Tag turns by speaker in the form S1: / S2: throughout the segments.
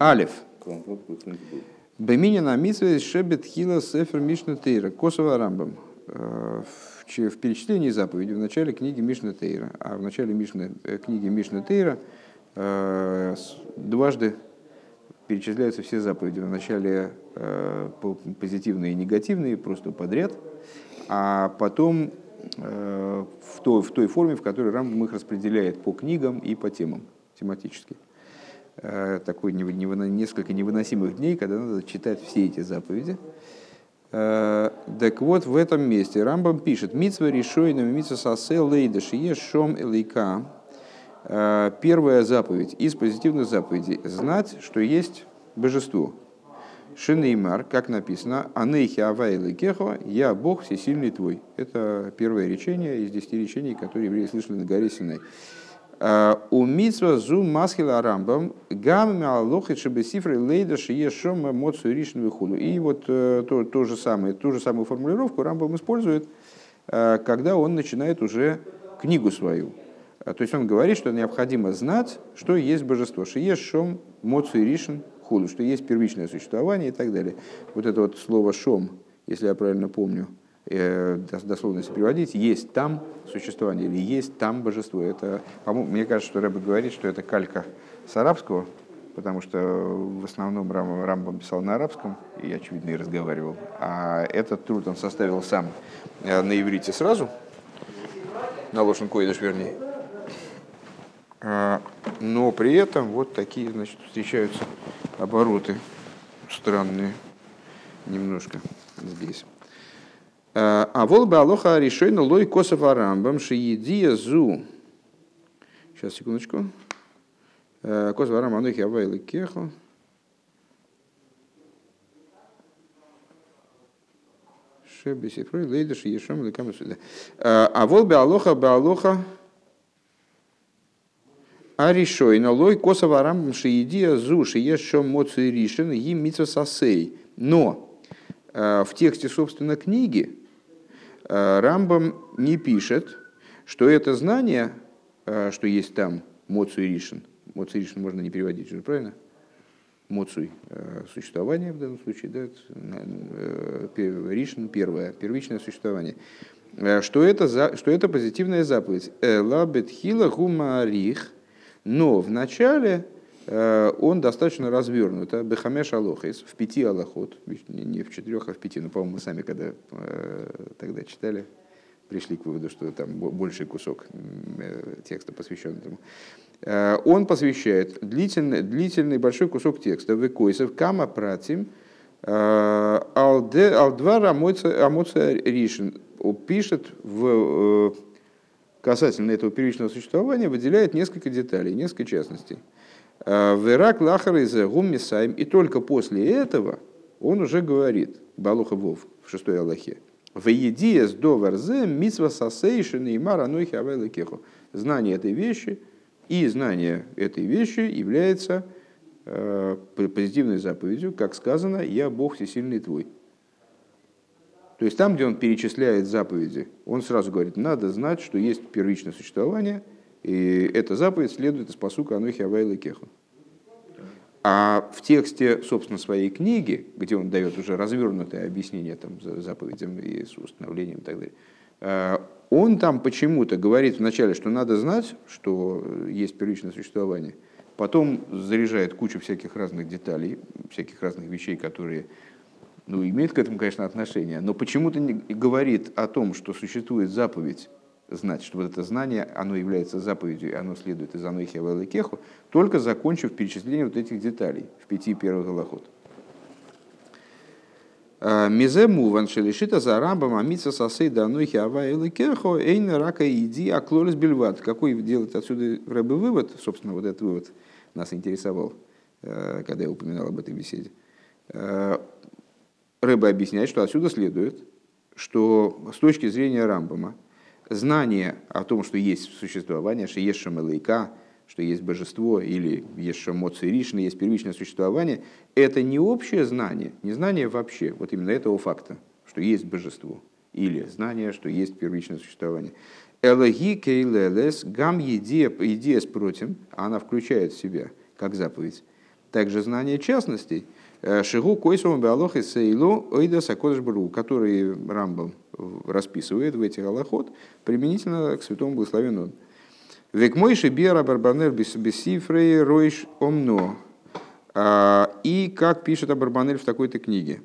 S1: Алиф. Бемини на митве шебет хила сефер Мишна Тейра. Косово Рамбам. Э, в перечислении заповедей в начале книги Мишна Тейра. А в начале Мишны, э, книги Мишна Тейра э, дважды перечисляются все заповеди. В начале позитивные и негативные, просто подряд. А потом в той, в той форме, в которой Рамбам их распределяет по книгам и по темам тематически. Э, такой несколько невыносимых дней, когда надо читать все эти заповеди. Э, так вот, в этом месте Рамбам пишет, «Митсва решойна митсва сасе лейдаш шом элейка». Э, первая заповедь из позитивных заповедей – знать, что есть божество. Шинеймар, как написано, «Анейхи авайлы кехо, я Бог всесильный твой». Это первое речение из десяти речений, которые евреи слышали на горе Синай. У митсва зу масхила рамбам гамми алохи шебесифры лейда шиешом эмоцию ришн вихуду. И вот э, то, то же самое, ту же самую формулировку рамбам использует, э, когда он начинает уже книгу свою. Э, то есть он говорит, что необходимо знать, что есть божество. Шиешом моцию ришн худу, что есть первичное существование и так далее. Вот это вот слово шом, если я правильно помню, Э, дословно если переводить, есть там существование или есть там божество. Это, мне кажется, что Рэбе говорит, что это калька с арабского, потому что в основном Рам, Рамбам писал на арабском, и, очевидно, и разговаривал. А этот труд он составил сам э, на иврите сразу, на Лошен Койдыш, вернее. А, но при этом вот такие, значит, встречаются обороты странные немножко здесь. А вол бы алоха решойно лой косов арамбам шиедия зу. Сейчас, секундочку. Э, косов арамбам анухи авайлы кехо. Шебесифрой лейдаш ешом лекам сюда. Э, а вол бы алоха бы алоха а решойно лой косов арамбам шиедия зу шиешом моцу ришен и митсва сасей. Но э, в тексте, собственно, книги, Рамбам не пишет, что это знание, э, что есть там Моцуй Ришин, Моцуй Ришин можно не переводить уже, правильно? Моцуй э, – существование в данном случае, да? Ришин – первое, первичное существование. Что это, за, что это позитивная заповедь. Эла бетхила гумарих, но в начале он достаточно развернут. А Бехамеш алохис, в пяти аллахот, не в четырех, а в пяти. Но, по-моему, мы сами, когда тогда читали, пришли к выводу, что там больший кусок э, текста посвящен этому. Э, он посвящает длительный, длительный большой кусок текста «Векойсов кама пратим э, алдвара амоция ришин». Пишет в, касательно этого первичного существования, выделяет несколько деталей, несколько частностей. Верак лахар из гуммисайм. И только после этого он уже говорит, Балуха Вов в шестой Аллахе, Веедиес доварзе митсва сасейшин и маранухи авеликеху. Знание этой вещи и знание этой вещи является э, позитивной заповедью, как сказано, «Я Бог всесильный твой». То есть там, где он перечисляет заповеди, он сразу говорит, надо знать, что есть первичное существование, и эта заповедь следует из посука «Анухи Авайла Кеху». А в тексте, собственно, своей книги, где он дает уже развернутое объяснение там, заповедям и с установлением и так далее, э, он там почему-то говорит вначале, что надо знать, что есть первичное существование, потом заряжает кучу всяких разных деталей, всяких разных вещей, которые ну, имеют к этому, конечно, отношение, но почему-то говорит о том, что существует заповедь знать, что вот это знание, оно является заповедью, и оно следует из Анохи Кеху, только закончив перечисление вот этих деталей в пяти первых галахот. А, Мизе муван шелишита за рамбам амица сосей да анухи ава эйн рака иди аклорис бельват. Какой делать отсюда рыбы вывод? Собственно, вот этот вывод нас интересовал, э, когда я упоминал об этой беседе. Э, Рыба объясняет, что отсюда следует, что с точки зрения Рамбама – знание о том, что есть существование, что есть шамалайка, что есть божество, или есть шамоци ришна, есть первичное существование, это не общее знание, не знание вообще, вот именно этого факта, что есть божество, или знание, что есть первичное существование. Элоги кейлелес гам идея с против, она включает в себя, как заповедь, также знание частностей. Шигу койсом беалох и сейлу ойда сакодышбру, который Рамбам расписывает в этих аллахот применительно к святому благословенному. Век мойши бера барбанер бесифрей ройш омно. И как пишет Абарбанель в такой-то книге.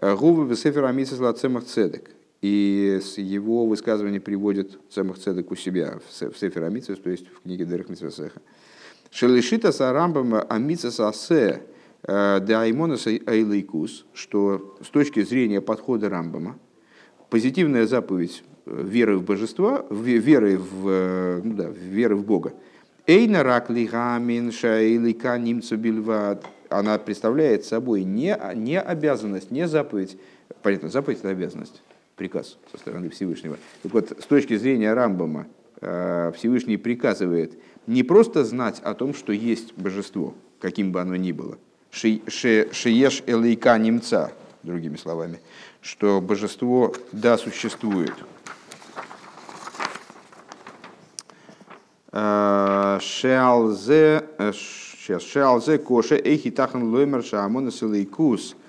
S1: Гувы бесефер амисас лацемах цедек. И его высказывание приводит Цемах Цедек у себя в Сефер Амитсвес, то есть в книге Дерек Митсвесеха. Шелешита сарамбам амитсас асе э, де аймонас айлайкус, что с точки зрения подхода Рамбама, позитивная заповедь э, веры в божество, веры в, э, ну да, веры в Бога, Эйна рак лигамин шаилика немцу бильват. Она представляет собой не, не обязанность, не заповедь. Понятно, заповедь это обязанность приказ со стороны Всевышнего. Так вот, с точки зрения Рамбама, э, Всевышний приказывает не просто знать о том, что есть божество, каким бы оно ни было, шиеш элейка немца, другими словами, что божество, да, существует. Э, шеалзе, э, сейчас, шеалзе коше эйхитахан лоймер шаамонас элейкус –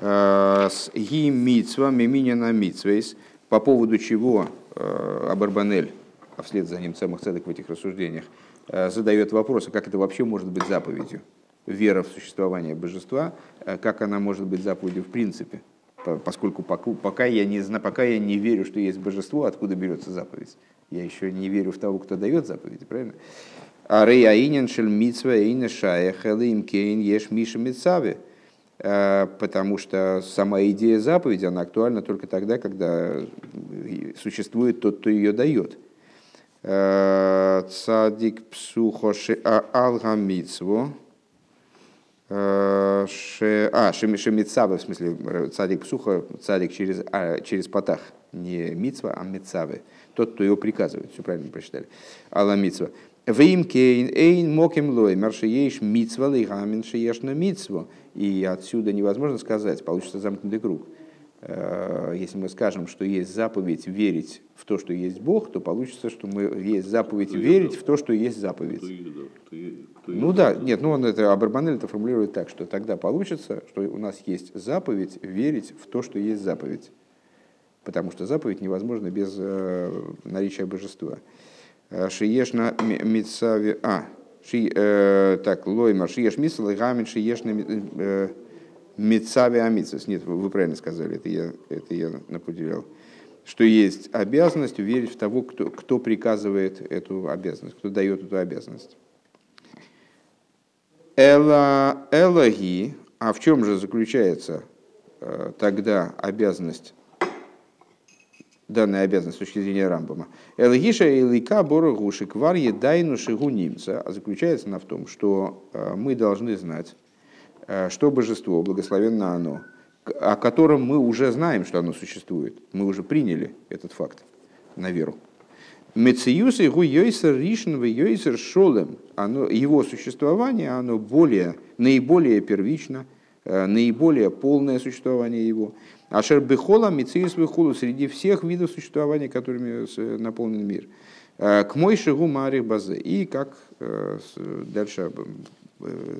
S1: с ги митцва миминина митцвейс, по поводу чего э, Абарбанель, а вслед за ним самых цедок в этих рассуждениях, э, задает вопрос, а как это вообще может быть заповедью? Вера в существование божества, э, как она может быть заповедью в принципе? Поскольку пока я, не знаю, пока я не верю, что есть божество, откуда берется заповедь? Я еще не верю в того, кто дает заповедь, правильно? А рейаинен шель митцва эйна шаях элим кейн еш миша митцаве – Э, потому что сама идея заповеди, она актуальна только тогда, когда существует тот, кто ее дает. Э, цадик псухоши а, Э, а, шемицавы, в смысле, цадик псуха, цадик через, а, через потах. Не мицва, а мицавы. Тот, кто его приказывает. Все правильно прочитали. Алла мицва. Вим кейн эйн моким лой, маршиеш мицва лейгамин шиеш на мицву. И отсюда невозможно сказать, получится замкнутый круг. Э, если мы скажем, что есть заповедь верить в то, что есть Бог, то получится, что мы есть заповедь верить в то, что есть заповедь. Ну да, нет, ну он это Абарбанель это формулирует так, что тогда получится, что у нас есть заповедь верить в то, что есть заповедь. Потому что заповедь невозможна без э, наличия божества. Э, шиешна митсави... А, ши, так, лоймар, шиеш мисл, гамин шиешна митсави амитсас. Нет, вы, правильно сказали, это я, это я напуделял. Что есть обязанность верить в того, кто, кто приказывает эту обязанность, кто дает эту обязанность. Эла, элаги, а в чем же заключается э, тогда обязанность данная обязанность с точки зрения Рамбама. Элгиша и лика борогуши квар едайну шигу немца, а заключается она в том, что э, мы должны знать, что божество, благословенно оно, о котором мы уже знаем, что оно существует. Мы уже приняли этот факт на веру. Мециюс и гу йойсер ришн в йойсер шолем. Оно, его существование, оно более, наиболее первично, э, наиболее полное существование его. Ашер бехола мициис вихулу среди всех видов существования, которыми наполнен мир. Э, к мой шигу марих базе. И как э, дальше э,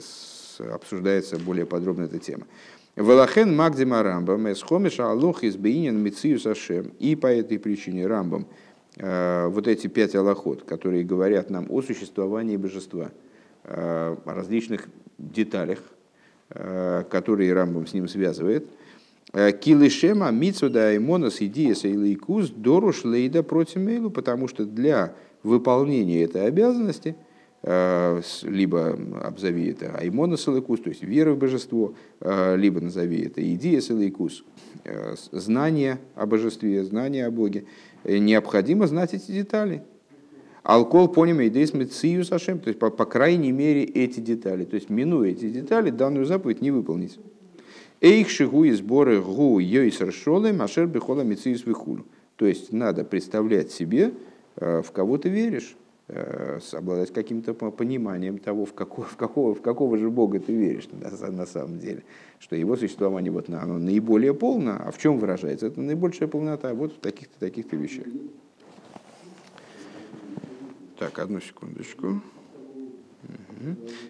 S1: обсуждается более подробно эта тема. Валахен Магдима Рамбам, Эсхомиша Алох из Бейнин Мициус Ашем. И по этой причине Рамбам вот эти пять аллахот, которые говорят нам о существовании божества, о различных деталях, которые Рамбам с ним связывает – Э, Килышема мицуда имонос идеяса или икус доруш лейда против мейлу, потому что для выполнения этой обязанности э, либо обзови это аймонос иликус, то есть вера в божество, э, либо назови это идея иликус, знание о божестве, знание о Боге, необходимо знать эти детали. Алкол поним идеис мецию сашем, то есть по, по крайней мере эти детали. То есть минуя эти детали, данную заповедь не выполнить. Эйх шигу и сборы гу йойсер шолы машер бихола мициис вихулю. То есть надо представлять себе, э, в кого ты веришь, э, обладать каким-то пониманием того, в какого, в какого, в какого же Бога ты веришь на, на самом деле. Что его существование вот, оно наиболее полно, а в чем выражается? Это наибольшая полнота вот в таких-то таких-то вещах. Так, одну секундочку.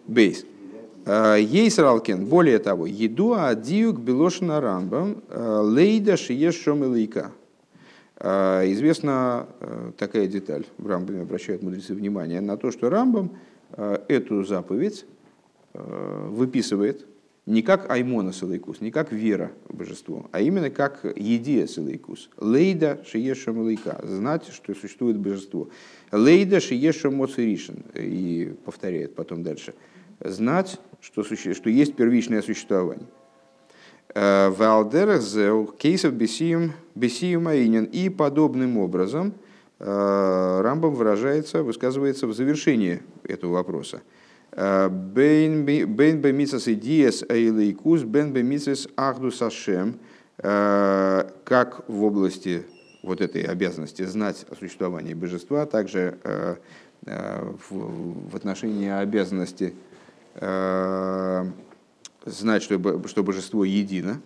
S1: Бейс. Ейсралкен, более того, еду адиюк белошина рамбам лейда шиеш шомелейка. Известна такая деталь, в Рамбаме обращают мудрецы внимание на то, что Рамбам эту заповедь выписывает не как аймона силайкус, не как вера в божество, а именно как едия силайкус. Лейда шиеша малайка, знать, что существует божество. Лейда шиеша моциришин, и повторяет потом дальше, знать, что, суще... что есть первичное существование. Э, зел кейсов бесием аинен. И подобным образом э, Рамбам выражается, высказывается в завершении этого вопроса. Бен бемисас идиес эйлейкус, бен бемисас ахдус ашем, как в области вот этой обязанности знать о существовании божества, также э, э, в отношении обязанности э, знать, что, что божество едино.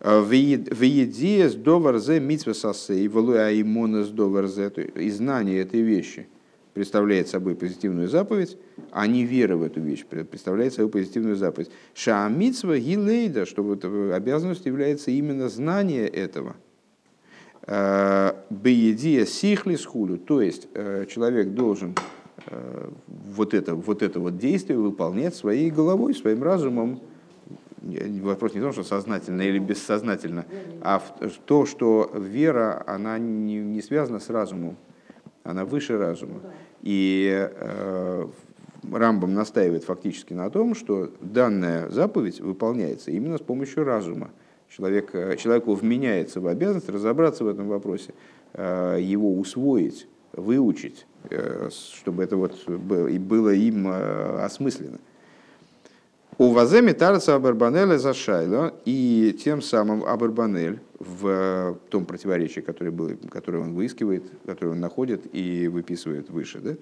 S1: В едиес доварзе митсва сасей, валуя имонес доварзе, и знание этой вещи – представляет собой позитивную заповедь, а не вера в эту вещь представляет собой позитивную заповедь. Шаамитсва гилейда, что вот обязанность является именно знание этого. Э, Беедия сихли схулю, то есть э, человек должен э, вот это, вот это вот действие выполнять своей головой, своим разумом. Вопрос не в том, что сознательно или бессознательно, а в то, что вера, она не, не связана с разумом, она выше разума. И э, Рамбам настаивает фактически на том, что данная заповедь выполняется именно с помощью разума. Человек, э, человеку вменяется в обязанность разобраться в этом вопросе, э, его усвоить, выучить, чтобы это вот было им осмысленно. У Ваземи Тарца Абарбанеля зашайло, и тем самым Абарбанель в том противоречии, которое, было, которое он выискивает, которое он находит и выписывает выше, да,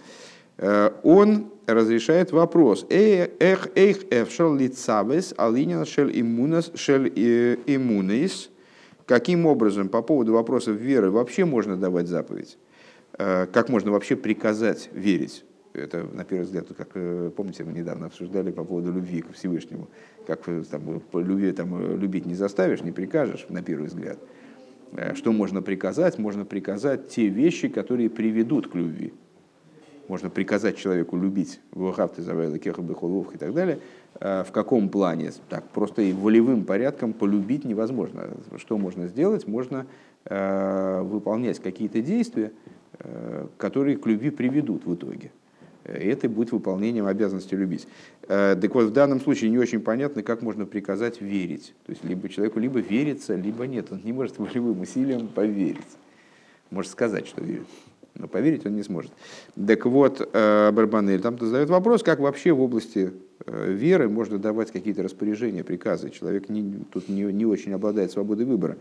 S1: э, он разрешает вопрос «Эх, эх, эфшал лицавес алинин шел иммунас шел иммунис» Каким образом по поводу вопросов веры вообще можно давать заповедь? Э, как можно вообще приказать верить? Это, на первый взгляд, как, э, помните, мы недавно обсуждали по поводу любви к Всевышнему, как э, там, по любви, там, э, любить не заставишь, не прикажешь, на первый взгляд. Что можно приказать? Можно приказать те вещи, которые приведут к любви. Можно приказать человеку любить Вахавты, Завайла, Кехабы, и так далее. В каком плане? Так, просто и волевым порядком полюбить невозможно. Что можно сделать? Можно выполнять какие-то действия, которые к любви приведут в итоге это будет выполнением обязанности любить. Э, так вот, в данном случае не очень понятно, как можно приказать верить. То есть, либо человеку либо верится, либо нет. Он не может волевым усилием поверить. Может сказать, что верит, но поверить он не сможет. Так вот, э, Барбанель там задает вопрос, как вообще в области э, веры можно давать какие-то распоряжения, приказы. Человек не, тут не, не очень обладает свободой выбора.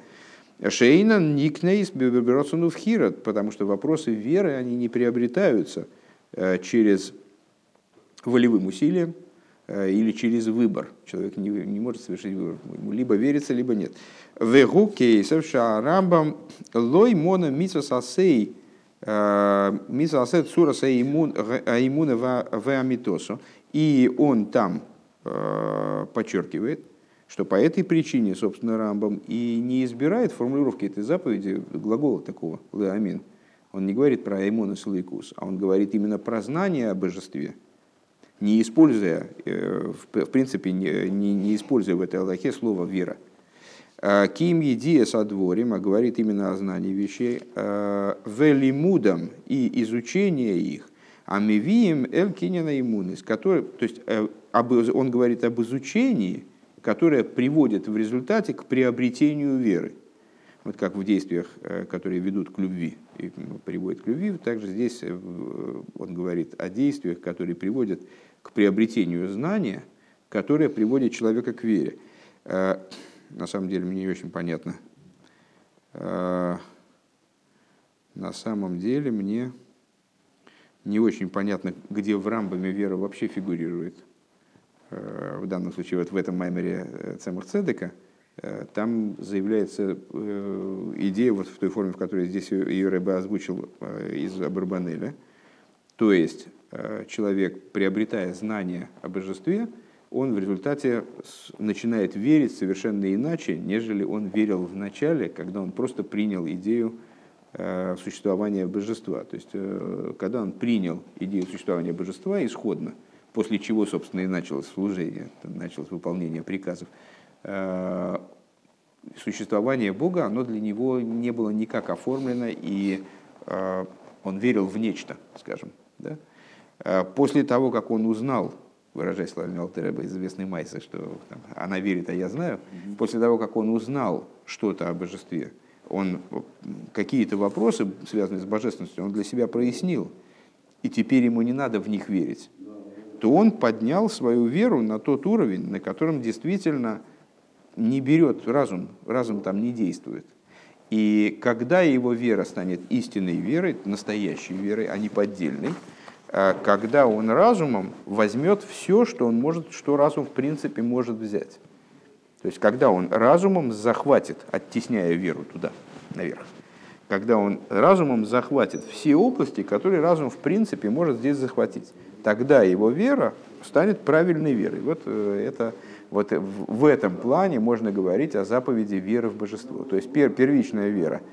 S1: Шейна никнейс биберберосуну в потому что вопросы веры, они не приобретаются – через волевым усилием э, или через выбор. Человек не, не может совершить выбор. Ему либо верится, либо нет. Вегу кейсов шарамбам лой мона митсасасей э, митсасет сураса в И он там подчеркивает, что по этой причине, собственно, Рамбам и не избирает формулировки этой заповеди глагола такого, леамин, он не говорит про Аймона Сулейкус, а он говорит именно про знание о божестве, не используя, э, в принципе, не, не, используя в этой Аллахе слово «вера». А Ким едия со дворем, а говорит именно о знании вещей, а велимудам и изучение их, а мивием эль иммунис, который, то есть э, он говорит об изучении, которое приводит в результате к приобретению веры вот как в действиях, э, которые ведут к любви и приводят к любви, также здесь э, он говорит о действиях, которые приводят к приобретению знания, которое приводит человека к вере. Э, на самом деле мне не очень понятно. На самом деле мне не очень понятно, где в рамбами вера вообще фигурирует. В данном случае вот в этом маймере Цемур Цедека – Э, там заявляется э, идея вот в той форме, в которой здесь ее Рэбе озвучил э, из Абарбанеля. То есть человек, приобретая знание о божестве, он в результате начинает верить совершенно иначе, нежели он верил в начале, когда он просто принял идею э, существования божества. То есть, э, когда он принял идею существования божества исходно, после чего, собственно, и началось служение, началось выполнение приказов, э, существование Бога, оно для него не было никак оформлено, и он верил в нечто, скажем. Да? После того, как он узнал выражаясь словами Алтереба, известный Майса, что там, она верит, а я знаю, mm-hmm. после того, как он узнал что-то о божестве, он какие-то вопросы, связанные с божественностью, он для себя прояснил, и теперь ему не надо в них верить, то он поднял свою веру на тот уровень, на котором действительно не берет разум, разум там не действует. И когда его вера станет истинной верой, настоящей верой, а не поддельной, Э, когда он разумом возьмет все, что он может, что разум в принципе может взять. То есть, когда он разумом захватит, оттесняя веру туда, наверх, когда он разумом захватит все области, которые разум в принципе может здесь захватить, тогда его вера станет правильной верой. Вот, э, это, вот в этом плане можно говорить о заповеди веры в божество. То есть первичная вера –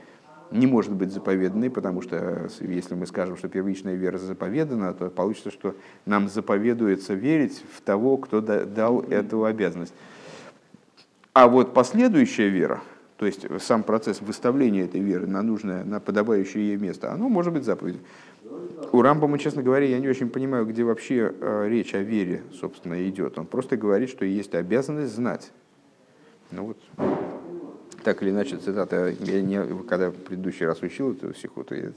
S1: не может быть заповеданной, потому что э, если мы скажем, что первичная вера заповедана, то получится, что нам заповедуется верить в того, кто дал эту обязанность. А вот последующая вера, то есть сам процесс выставления этой веры на нужное, на подобающее ей место, оно может быть заповедью. У Рамбама, честно говоря, я не очень понимаю, где вообще э, речь о вере, собственно, идет. Он просто говорит, что есть обязанность знать. Ну вот, так или иначе, цитата, я не, когда в предыдущий раз учил эту сихоту, я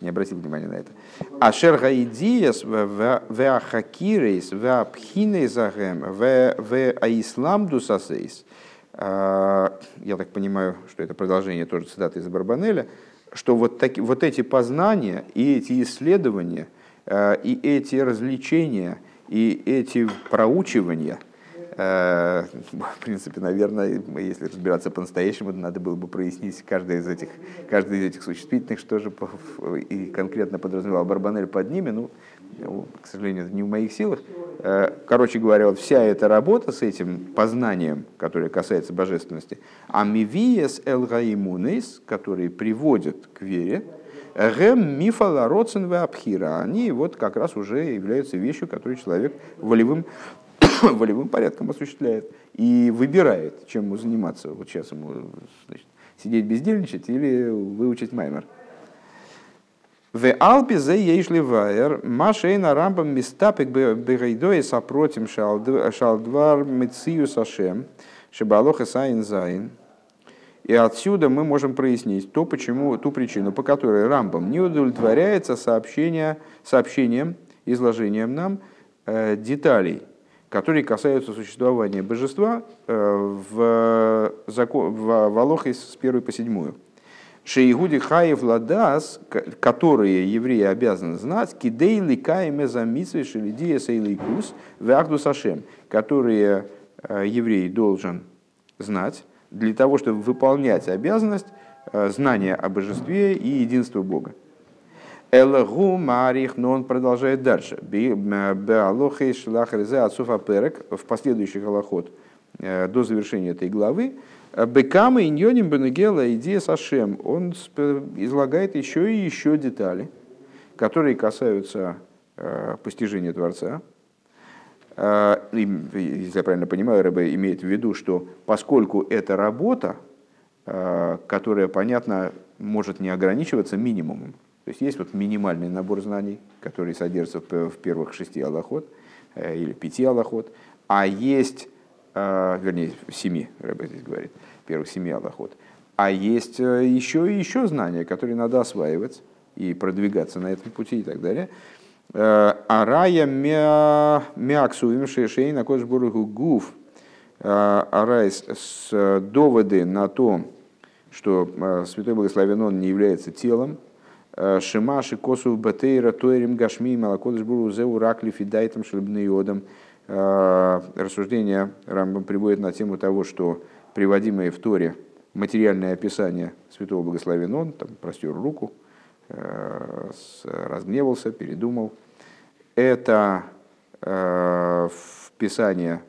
S1: не обратил внимания на это. Ашер гаидиес веахакирейс веапхинейс агем веаислам дусасейс. А, я так понимаю, что это продолжение тоже цитаты из Барбанеля, что вот, таки, вот эти познания и эти исследования, а, и эти развлечения, и эти проучивания – Э, в принципе, наверное, если разбираться по-настоящему, надо было бы прояснить каждый из этих, каждый из этих существительных, что же и конкретно подразумевал Барбанель под ними, ну, к сожалению, это не в моих силах. Э, короче говоря, вот вся эта работа с этим познанием, которое касается божественности, амивиес элгаимунейс, которые приводят к вере, Гем мифала родсен абхира. Они вот как раз уже являются вещью, которую человек волевым волевым порядком осуществляет и выбирает, чем ему заниматься. Вот сейчас ему значит, сидеть бездельничать или выучить маймер. В Алпе за ейшли вайер, машейна рамбам мистапик бегайдой сопротим шалдвар мицию сашем, шибалоха сайн зайн. И отсюда мы можем прояснить то, почему, ту причину, по которой Рамбам не удовлетворяется сообщение, сообщением, изложением нам э, деталей которые касаются существования божества э, в, закон, в Волохе с 1 по 7. Шейгуди хаев ладас, которые евреи обязаны знать, кидейли каиме за митсвей шелидия сейликус вахду сашем, которые э, еврей должен знать для того, чтобы выполнять обязанность э, знания о божестве и единства Бога. Элагу Марих, но он продолжает дальше. Беалохей шлахрезе отцов перек в последующих аллахот э, до завершения этой главы. Бекама иньоним бенегела идея сашем. Он излагает еще и еще детали, которые касаются э, постижения Творца. Э, если я правильно понимаю, Рэбе имеет в виду, что поскольку это работа, которая, понятно, может не ограничиваться минимумом, то есть есть вот минимальный набор знаний, который содержится в первых шести аллахот э, или пяти аллахот, а есть, э, вернее, семи, Рэбе здесь говорит, первых семи аллахот, а есть еще и еще знания, которые надо осваивать и продвигаться на этом пути и так далее. Э, Арая мяксу им шейшей на кожбургу гуф. Арайс с доводы на то, что Святой Благословен Он не является телом, Шимаши косу батейра тойрим гашми малакодыш буру зеу ракли фидайтам шлебныодам. Рассуждение Рамбам приводит на тему того, что приводимое в Торе материальное описание святого благословен он, там простер руку, разгневался, передумал. Это Писание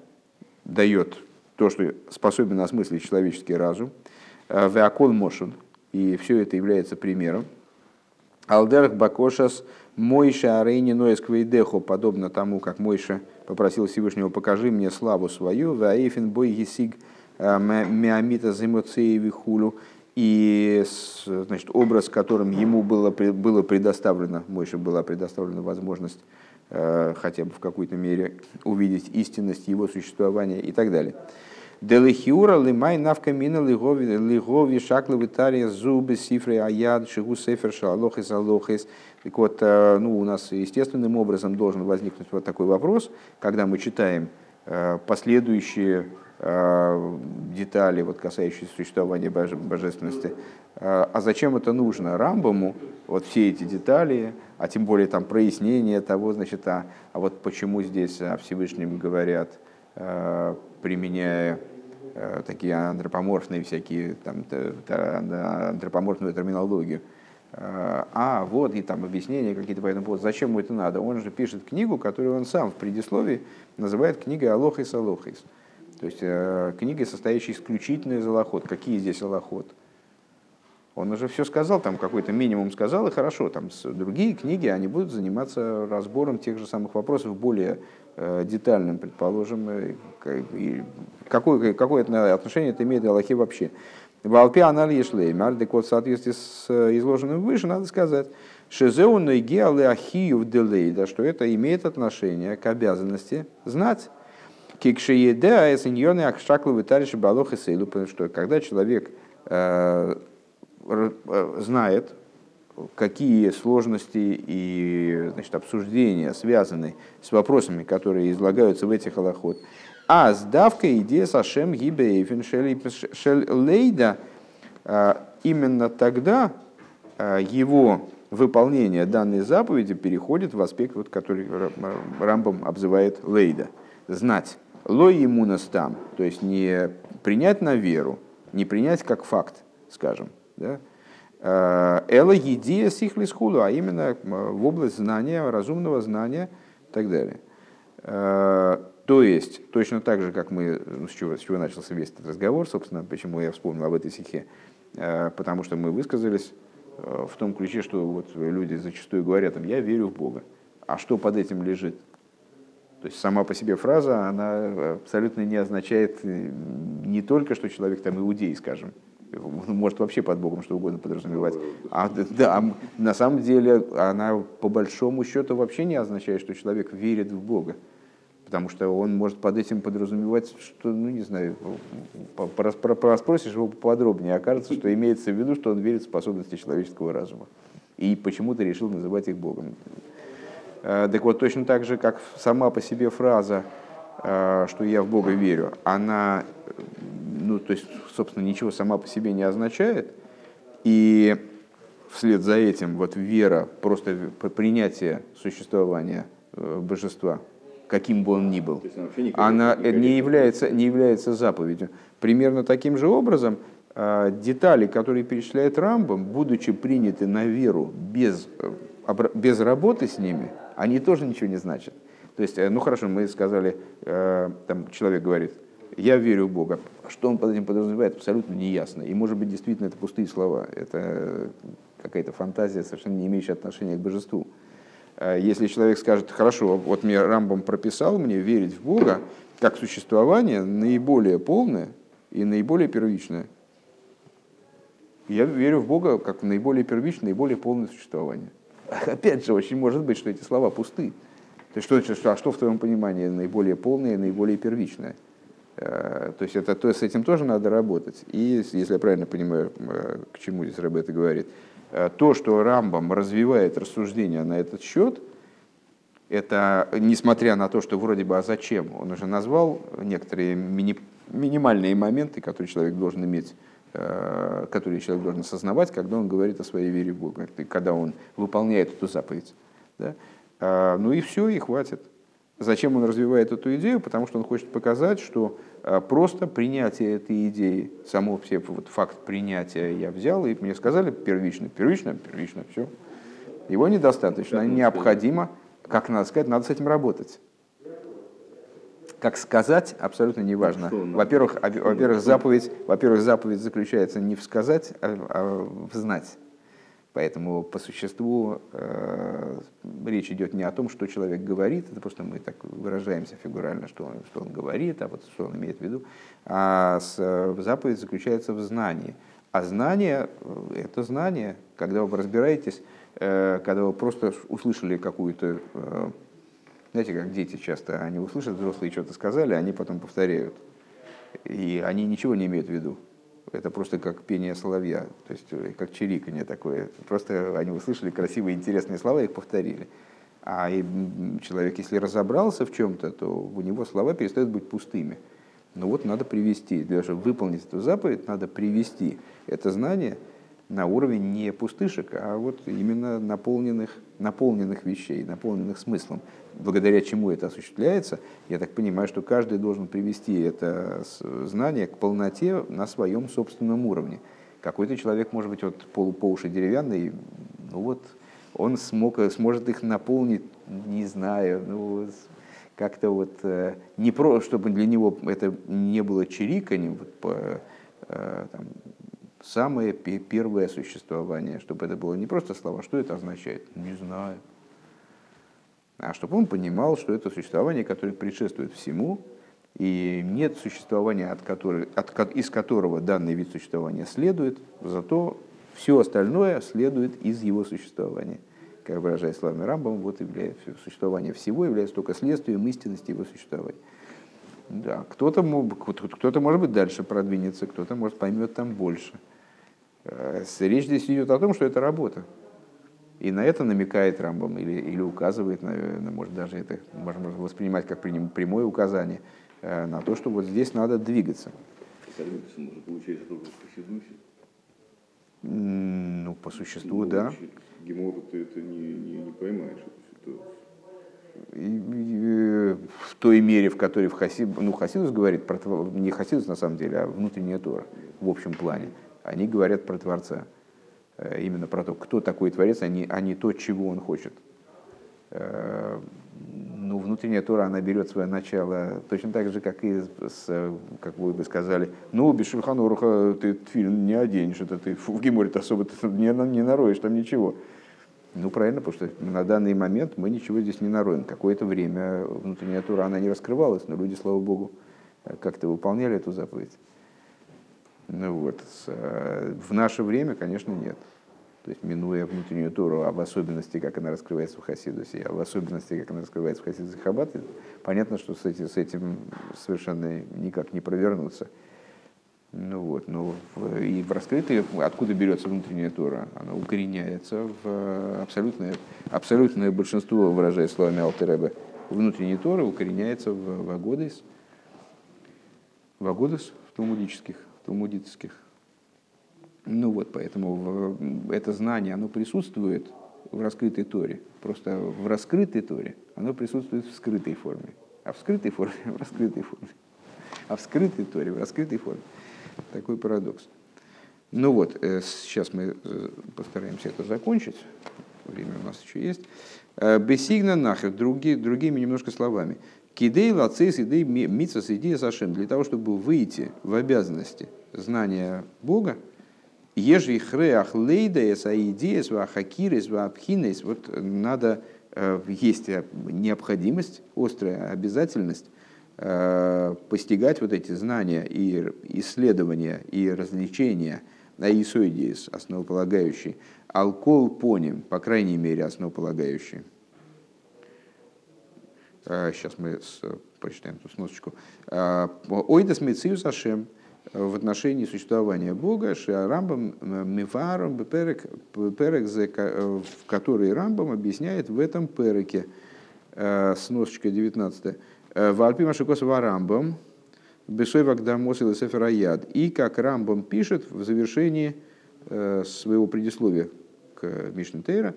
S1: дает то, что способен осмыслить человеческий разум, Веакол Мошен, и все это является примером. Алдерх Бакошас Мойша Арейни Ноэсквейдехо, подобно тому, как Мойша попросил Всевышнего, покажи мне славу свою, Ваэйфен Бой Гисиг Миамита Зимоцееви Хулю, и значит, образ, которым ему было, было предоставлено, Мойше была предоставлена возможность э, хотя бы в какой-то мере увидеть истинность его существования и так далее. Делихиура лимай навка мина лигови шаклы витария зубы сифры аяд шигу сефер шалохис алохис. Так вот, э, ну, у нас естественным образом должен возникнуть вот такой вопрос, когда мы читаем э, последующие Э, детали, вот, касающиеся существования божественности. Э, а зачем это нужно Рамбаму, вот все эти детали, а тем более там прояснение того, значит, а, а вот почему здесь о Всевышнем говорят, э, применяя такие антропоморфные всякие, там, антропоморфную терминологию. А, вот, и там объяснения какие-то по этому поводу. Зачем ему это надо? Он же пишет книгу, которую он сам в предисловии называет книгой Алохис Алохис. То есть э, книга, состоящая исключительно из аллахот. Какие здесь аллахот? Он уже все сказал, там какой-то минимум сказал, и хорошо, там другие книги, они будут заниматься разбором тех же самых вопросов более э, детальным, предположим, э, какое, какое отношение это имеет Аллахе вообще. В Алпе анализ шлеймар, так вот в соответствии с изложенным выше, надо сказать, шезеу нойгеалы ахию в что это имеет отношение к обязанности знать Кикшиеде эсиньоны ахшакловы тариши балох и сейлу, потому что когда человек э, э, знает, какие сложности и значит, обсуждения связаны с вопросами, которые излагаются в этих аллахот. А сдавка идея Сашем Гибейфен Лейда, э, именно тогда его выполнение данной заповеди переходит в аспект, вот, который Рамбам обзывает Лейда, знать. Лой иммунас там, то есть не принять на веру, не принять как факт, скажем. Да? Э, Эла едия сихлис а именно в область знания, разумного знания и так далее. Э, то есть, точно так же, как мы, ну, с чего, с чего начался весь этот разговор, собственно, почему я вспомнил об этой стихе, э, потому что мы высказались в том ключе, что вот люди зачастую говорят, я верю в Бога. А что под этим лежит? То есть сама по себе фраза, она абсолютно не означает э, не только, что человек там иудей, скажем, может вообще под Богом что угодно подразумевать. А, да, а на самом деле она по большому счету вообще не означает, что человек верит в Бога. Потому что он может под этим подразумевать, что, ну не знаю, спросишь его подробнее, окажется, что имеется в виду, что он верит в способности человеческого разума. И почему-то решил называть их Богом. Э, так вот, точно так же, как сама по себе фраза, э, что я в Бога верю, она, ну, то есть, собственно, ничего сама по себе не означает, и вслед за этим вот вера, просто принятие существования э, божества, каким бы он ни был, она не является, не является заповедью. Примерно таким же образом детали, которые перечисляет Рамбом, будучи приняты на веру без, без работы с ними – они тоже ничего не значат. То есть, э, ну хорошо, мы сказали, э, там человек говорит, я верю в Бога. Что он под этим подразумевает, абсолютно неясно. И может быть, действительно, это пустые слова. Это какая-то фантазия, совершенно не имеющая отношения к божеству. Э, если человек скажет, хорошо, вот мне Рамбом прописал мне верить в Бога как существование наиболее полное и наиболее первичное. Я верю в Бога как в наиболее первичное, наиболее полное существование. Опять же, очень может быть, что эти слова пусты. То есть, что, что, а что в твоем понимании наиболее полное, наиболее первичное? Э, то есть, это, то, с этим тоже надо работать. И, если я правильно понимаю, э, к чему здесь Рэбе это говорит, э, то, что Рамбам развивает рассуждения на этот счет, это несмотря на то, что вроде бы, а зачем? Он уже назвал некоторые мини, минимальные моменты, которые человек должен иметь Э, который человек должен осознавать, когда он говорит о своей вере в Бога, когда он выполняет эту заповедь. Да? А, ну и все, и хватит. Зачем он развивает эту идею? Потому что он хочет показать, что а, просто принятие этой идеи, само все вот факт принятия я взял, и мне сказали первично, первично, первично, все. Его недостаточно, необходимо, как надо сказать, надо с этим работать. Как сказать, абсолютно не важно. Во-первых, во-первых, заповедь, во-первых, заповедь заключается не в сказать, а, а в знать. Поэтому по существу э, речь идет не о том, что человек говорит, это просто мы так выражаемся фигурально, что он, что он говорит, а вот что он имеет в виду, а с, заповедь заключается в знании. А знание – это знание, когда вы разбираетесь, э, когда вы просто услышали какую-то, э, знаете, как дети часто, они услышат, взрослые что-то сказали, они потом повторяют. И они ничего не имеют в виду. Это просто как пение соловья, то есть э, как чириканье такое. Просто они услышали красивые, интересные слова, их повторили. А человек, если разобрался в чем-то, то у него слова перестают быть пустыми. Ну вот надо привести, для того, чтобы выполнить эту заповедь, надо привести это знание на уровень не пустышек, а вот именно наполненных, наполненных вещей, наполненных смыслом. Благодаря чему это осуществляется, я так понимаю, что каждый должен привести это знание к полноте на своем собственном уровне. Какой-то человек, может быть, вот пол, по уши деревянный, ну вот он смог, сможет их наполнить, не знаю, ну, как-то вот э, не про, чтобы для него это не было чириканьем, вот, по, э, там, самое первое существование, чтобы это было не просто слова, что это означает, не знаю, а чтобы он понимал, что это существование, которое предшествует всему, и нет существования, от которой, от, из которого данный вид существования следует, зато все остальное следует из его существования. Как выражает словами Рамбам, вот является, существование всего является только следствием истинности его существования. Да, кто-то, кто-то, может быть, дальше продвинется, кто-то, может, поймет там больше. Э, речь здесь идет о том, что это работа. И на это намекает Рамбам или, или указывает, наверное, может даже это можно воспринимать как прямое указание э, на то, что вот здесь надо двигаться. Ну, по существу, ну, да.
S2: Гемора ты это не, не, не поймаешь эту ситуацию.
S1: Э, в той мере, в которой в Хасид, ну, Хасидус говорит, про, не Хасидус на самом деле, а внутренняя Тора в общем плане они говорят про Творца. Э, именно про то, кто такой Творец, а не, а не то, чего он хочет. Э, ну, внутренняя Тора, она берет свое начало точно так же, как и, с, как вы бы сказали, ну, без Шульханоруха ты фильм не оденешь, это ты в Гиморе особо ты не, не нароешь там ничего. Ну, правильно, потому что на данный момент мы ничего здесь не нароем. Какое-то время внутренняя Тура, она не раскрывалась, но люди, слава Богу, как-то выполняли эту заповедь. Ну вот, э, в наше время, конечно, нет. То есть, минуя внутреннюю Тору, об особенности, как она раскрывается в Хасидусе, об особенности, как она раскрывается в Хасидусе Хаббате, понятно, что с этим, с этим совершенно никак не провернуться. Ну вот, но и в раскрытой, откуда берется внутренняя Тора, она укореняется в абсолютное, абсолютное большинство, выражая словами Алтереба, внутренней Торы укореняется в Вагодес, Вагодес в талмудических талмудических. Ну вот, поэтому это знание, оно присутствует в раскрытой Торе. Просто в раскрытой Торе оно присутствует в скрытой форме. А в скрытой форме – в раскрытой форме. А в скрытой Торе – в раскрытой форме. Такой парадокс. Ну вот, э, сейчас мы э, постараемся это закончить. Время у нас еще есть. Э, Бесигна нахер, другими немножко словами. Кидей лацис идей митсас идея сашем. Для того, чтобы выйти в обязанности знания Бога, ежи хреах лейдаес аидеес вахакирес вапхинес, вот надо, э, есть необходимость, острая обязательность э, постигать вот эти знания и исследования и развлечения на исоидеес, основополагающие, алкол поним, по крайней мере, основополагающие. Сейчас э, мы прочитаем ту сносочку. Ойдас мециус ашем, в отношении существования Бога, Рамбам Мифаром Перек, перек в который Рамбам объясняет в этом переке, э, сносочка 19. Э, Вальпи Машикосова Рамбам, Бесой Вагдамос или Сефераяд. И как Рамбам пишет в завершении э, своего предисловия к Мишне Тейра,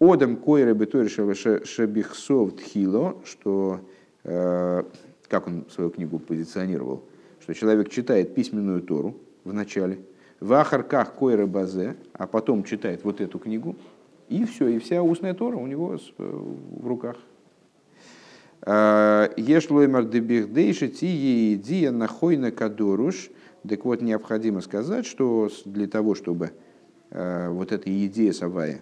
S1: Одам койре бетори шабихсов тхило, что, как он свою книгу позиционировал, что человек читает письменную Тору в начале, в Ахарках Койра Базе, а потом читает вот эту книгу, и все, и вся устная Тора у него в руках. Ешлоймар дебихдейши ти идия нахойна кадоруш. Так вот, необходимо сказать, что для того, чтобы вот эта идея Савая,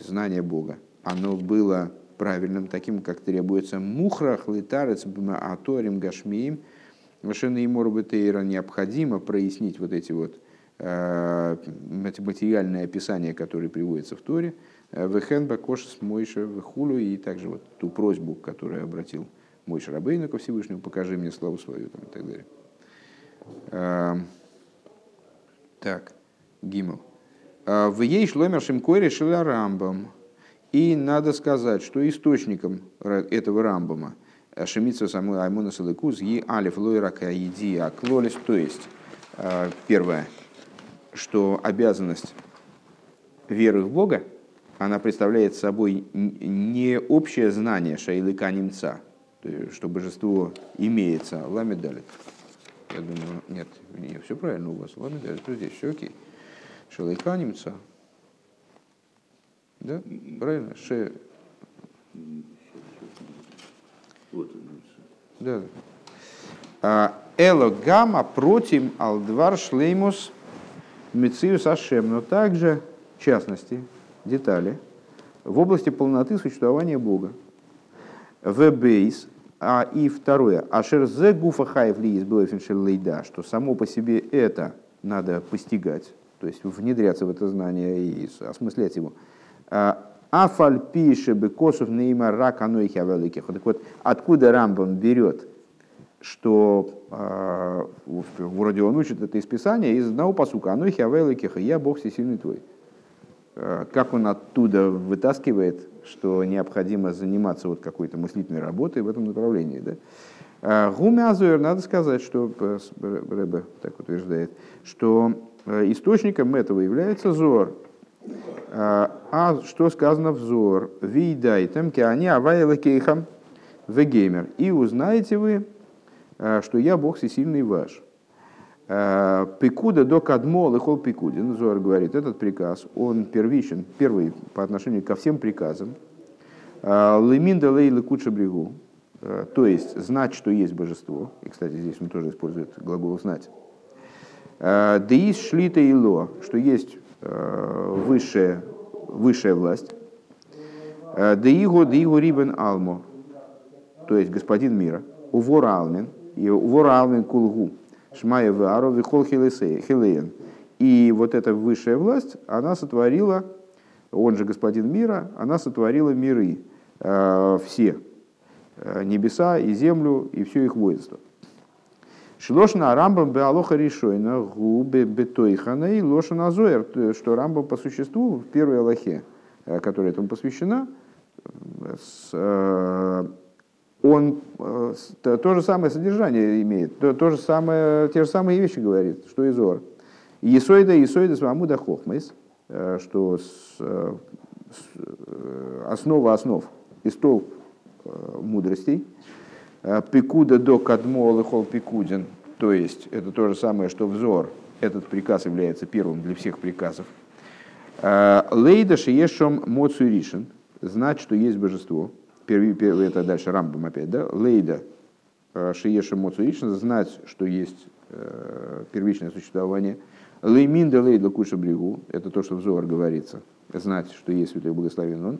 S1: знание Бога, оно было правильным, таким, как требуется, мухрах, литарец, аторим, гашмиим, Машина и Морбетейра необходимо прояснить вот эти вот э, материальные описания, которые приводятся в Торе, э, Вехен Бакош с Мойша Вехулю, и также вот ту просьбу, которую обратил Мойша Рабейну ко Всевышнему, покажи мне славу свою там, и так далее. Э, так, Гимл. В ей шломер Шимкой решила Рамбам. И надо сказать, что источником этого Рамбама – Шемица саму Аймона Салыкуз и Алиф Лойрака Иди Аклолис. То есть, э, первое, что обязанность веры в Бога, она представляет собой не общее знание Шайлыка немца, что божество имеется, ламедалит. Я думаю, нет, не, все правильно у вас, ламедалит, здесь, все окей. Шайлыка немца. Да, правильно? Ше... Вот Да. А, Эло гамма против алдвар шлеймус мициус ашем. Но также, в частности, детали в области полноты существования Бога. В бейс, а и второе, ашерзе гуфа хайв ли из лейда, что само по себе это надо постигать, то есть внедряться в это знание и осмыслять его. А, Афаль пише бы косов нейма рак анойхи великих. Так вот, откуда Рамбам берет, что э, вроде он учит это из Писания, из одного посука анойхи великих, я Бог всесильный твой. Э, как он оттуда вытаскивает, что необходимо заниматься вот какой-то мыслительной работой в этом направлении. Да? Э, Гуме Азуэр, надо сказать, что Рэбе так утверждает, что э, источником этого является Зор, а что сказано взор? Видайтем киани авайла кейхам вегеймер. И узнаете вы, э, что я Бог всесильный ваш. Э, пикуда до кадмо лихол пикудин. Зор говорит, этот приказ, он первичен, первый по отношению ко всем приказам. Э, Леминда лейла куча брегу. То есть знать, что есть божество. И, кстати, здесь он тоже использует глагол знать. Деис шлита ило, что есть высшая, высшая власть. Деиго, деиго рибен алмо, то есть господин мира. Увора алмин, и увора алмин кулгу. Шмая вару вихол хилеен. И вот эта высшая власть, она сотворила, он же господин мира, она сотворила миры, э, все, э, небеса и землю, и все их воинство. Шлошна Рамбам Беалоха Ришойна Губе Бетойхана и Лошана Зоер, что Рамбам по существу в первой Аллахе, э, которая этому посвящена, э, он э, то же самое содержание имеет, то, то же самое, те же самые вещи говорит, что и Зор. Есойда, Есойда с Мамуда Хохмайс, что с, с, основа основ и столб мудростей – Э, пикуда до кадмо лыхол пикудин, то есть это то же самое, что взор, этот приказ является первым для всех приказов. Э, Лейда шиешом моцу ришин, знать, что есть божество. Это дальше Рамбам опять, да? Лейда э, шиешом моцу ришин, знать, что есть первичное существование. Лейминда лейда куша брегу, это то, что взор говорится, знать, что есть святой благословен он.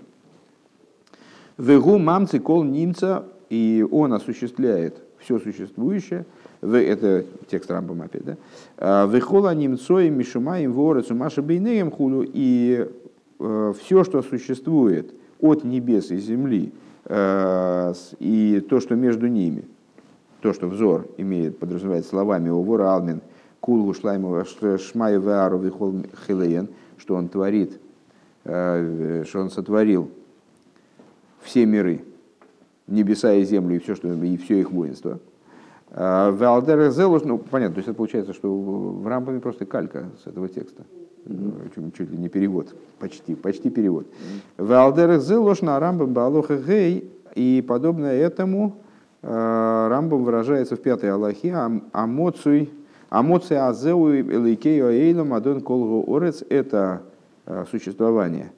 S1: Вегу мамцы кол немца и он осуществляет все существующее, это текст Рамбам опять, да? «А, Вехола немцой мишумаем ворецу маша бейнеем хулю, и э, все, что существует от небес и земли, э, и то, что между ними, то, что взор имеет, подразумевает словами Овора Алмин, Кулгу Шлаймова Шмай Веару Вихол Хилеен, что он творит, э, что он сотворил все миры, небеса и землю, и все, что, и все их воинство. А, Валдер Зелуш, ну понятно, то есть это получается, что в рампами просто калька с этого текста. Чуть, чуть ли не перевод, почти, почти перевод. Валдер Зелуш на рамбам Балоха Гей, и подобное этому а, Рамбам выражается в пятой Аллахе, амоций, амоций азеу элейкею эйлом адон колгу орец, это а, существование,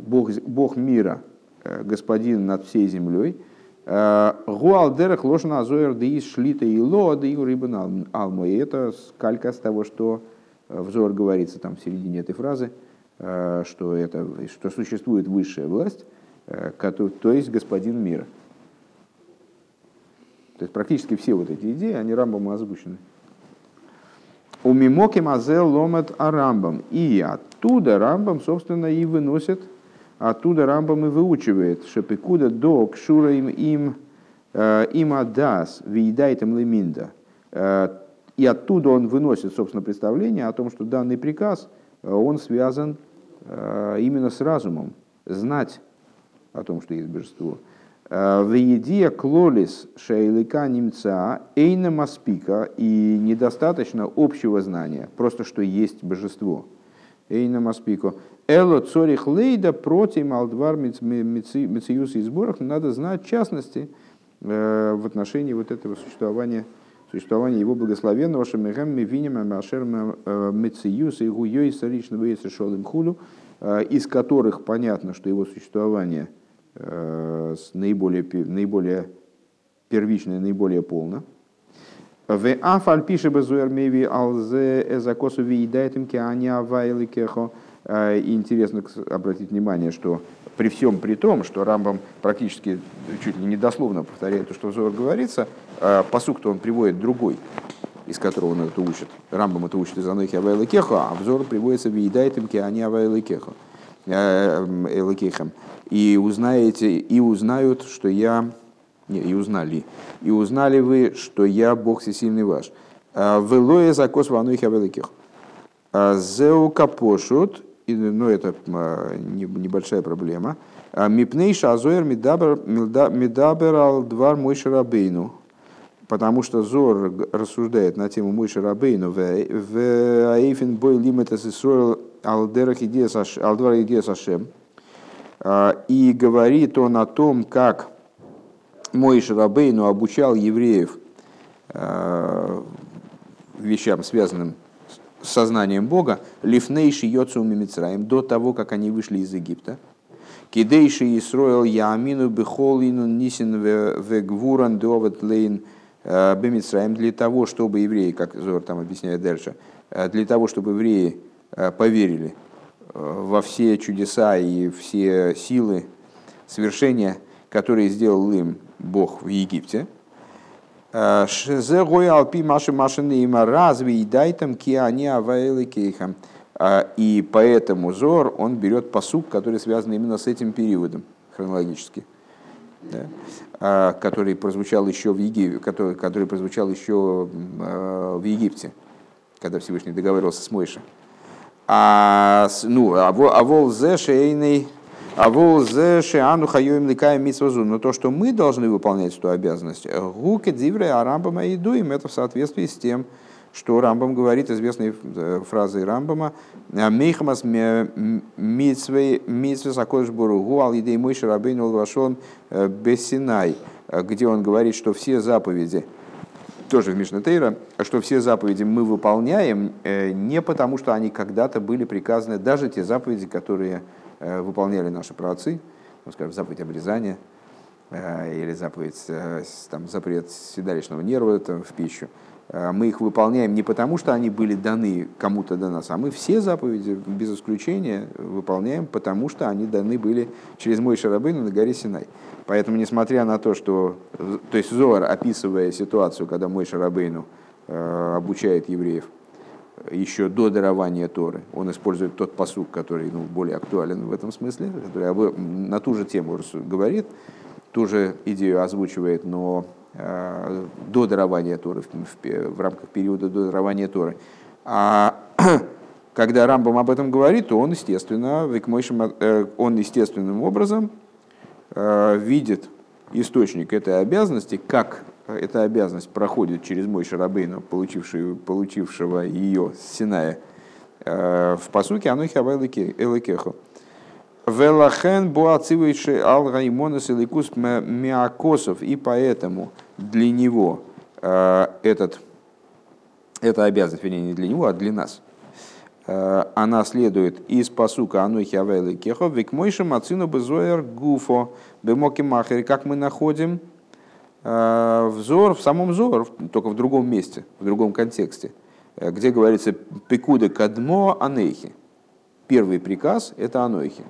S1: Бог, Бог мира – господин над всей землей. Гуалдерах ложна азоер да из шлита и ло да и рыбан алмо. И это калька с того, что взор говорится там в середине этой фразы, что, это, что существует высшая власть, то есть господин мира. То есть практически все вот эти идеи, они Рамбом озвучены. У мимоки мазел ломат арамбам. И оттуда Рамбам, собственно, и выносит, оттуда Рамбам и выучивает, шепекуда до кшура им им э, им адас виедайтем леминда. Э, и оттуда он выносит, собственно, представление о том, что данный приказ, э, он связан именно с разумом, знать о том, что есть божество. В едия клолис шейлика немца эйна маспика и недостаточно общего знания, просто что есть божество. Эйна маспико. Эло цорих лейда против алдвар мециюс и сборах надо знать частности э, в отношении вот этого существования существования его благословенного Шамихам Мивиним Амашер Мециюс и Гуйой Саричного Шолым Хулю, э, из которых понятно, что его существование – Э, наиболее, наиболее первичное, наиболее полно. В афаль пише безуэрмеви алзе эзакосу виедает им кеаня вайликехо. Э, интересно обратить внимание, что при всем при том, что Рамбам практически чуть ли не дословно повторяет то, что в Зор говорится, э, посук-то он приводит другой, из которого он это учит. Рамбам это учит из Анохи Авайлыкехо, а взор приводится в Еидайтем Киани Авайлыкехо. Элыкехем и узнаете, и узнают, что я, не, и узнали, и узнали вы, что я Бог всесильный ваш. Велое закос вануих авеликих. А, Зеу капошут, ну это а, небольшая проблема. Мипнейша азоер мидабер ал двар мой шарабейну. Потому что Зор рассуждает на тему Мой Шарабейну в Аэйфен Бой Лимитас Исруэл Алдерах Идея Сашем. А, и говорит он о том, как мой Шарабейну обучал евреев а, вещам, связанным с сознанием Бога, лифнейши йоцу мимицраем, до того, как они вышли из Египта. Кидейши Исроил Яамину Бехолину Нисин Вегвуран Доват Лейн а, Бемицраем, для того, чтобы евреи, как Зор там объясняет дальше, для того, чтобы евреи поверили во все чудеса и все силы свершения, которые сделал им Бог в Египте. Шезе алпи маши машины има разве и дай там киани авайлы кейхам. И поэтому Зор, он берет посук, который связан именно с этим периодом хронологически, да, который прозвучал еще в Египте, который, который прозвучал еще в Египте, когда Всевышний договаривался с Мойшей. А, ну, а вол зе шейный, а вол зе шеану хайоим ликаем митсвазу. Но то, что мы должны выполнять эту обязанность, гуке дивре а рамбама и дуем, это в соответствии с тем, что Рамбам говорит, известной э, фразой Рамбама, «Мейхамас митсвей митсвей сакош буругу ал идей мой шарабейн вашон э, бесинай», где он говорит, что все заповеди, тоже в Мишнатейра, что все заповеди мы выполняем э, не потому, что они когда-то были приказаны, даже те заповеди, которые э, выполняли наши праотцы, ну, скажем, заповедь обрезания э, или заповедь, там, запрет седалищного нерва там, в пищу, мы их выполняем не потому, что они были даны кому-то до нас, а мы все заповеди, без исключения, выполняем, потому что они даны были через мой шарабын на горе Синай. Поэтому, несмотря на то, что... То есть Зоар, описывая ситуацию, когда мой Шарабейну э, обучает евреев еще до дарования Торы, он использует тот посук, который ну, более актуален в этом смысле, который на ту же тему говорит, ту же идею озвучивает, но э, до дарования Торы, в, в, в рамках периода до дарования Торы. А когда Рамбам об этом говорит, то он, естественно, э, он естественным образом Э, видит источник этой обязанности, как эта обязанность проходит через мой Шарабейну, получившего, получившего ее с Синая, э, в посуке Анухи Элакеху. Велахен буацивайши ал раймонес эликус миакосов, и поэтому для него э, этот, эта обязанность, вернее, не для него, а для нас, она следует из посука Анухи Авелы Кехо, Викмойша Мацину Безоер Гуфо, Бемоки Махери, как мы находим взор в самом зор, только в другом месте, в другом контексте, где говорится Пекуда Кадмо Анейхи. Первый приказ – это Анойхи.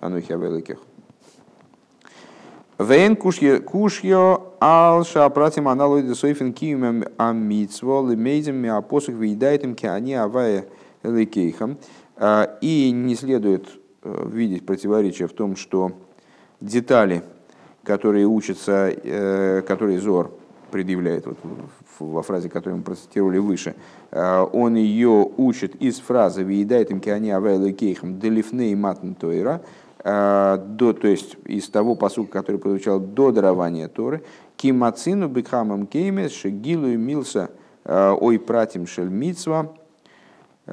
S1: Анойхи Авелы Кехо. Вейн кушьё алша пратим аналоиды сойфен киюмем амитсво лимейзем миапосух вейдайтем киани авая лейкейхам. А, и не следует э, видеть противоречия в том, что детали, которые учатся, э, которые Зор предъявляет вот во фразе, которую мы процитировали выше, э, он ее учит из фразы «Виедайтем киани авая лейкейхам делифней матн тойра», Э, до, то есть из того посука, который получал до дарования Торы, кимацину бекхамам кеймес шегилу милса э, ой пратим шель митсва э,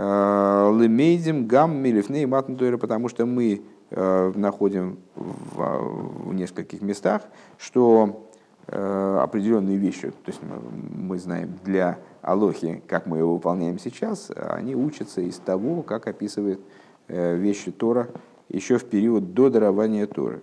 S1: лемейдим гам милифней матн Торы, потому что мы находим в, в нескольких местах, что определенные вещи, то есть мы знаем для Алохи, как мы его выполняем сейчас, они учатся из того, как описывает вещи Тора еще в период до дарования Торы.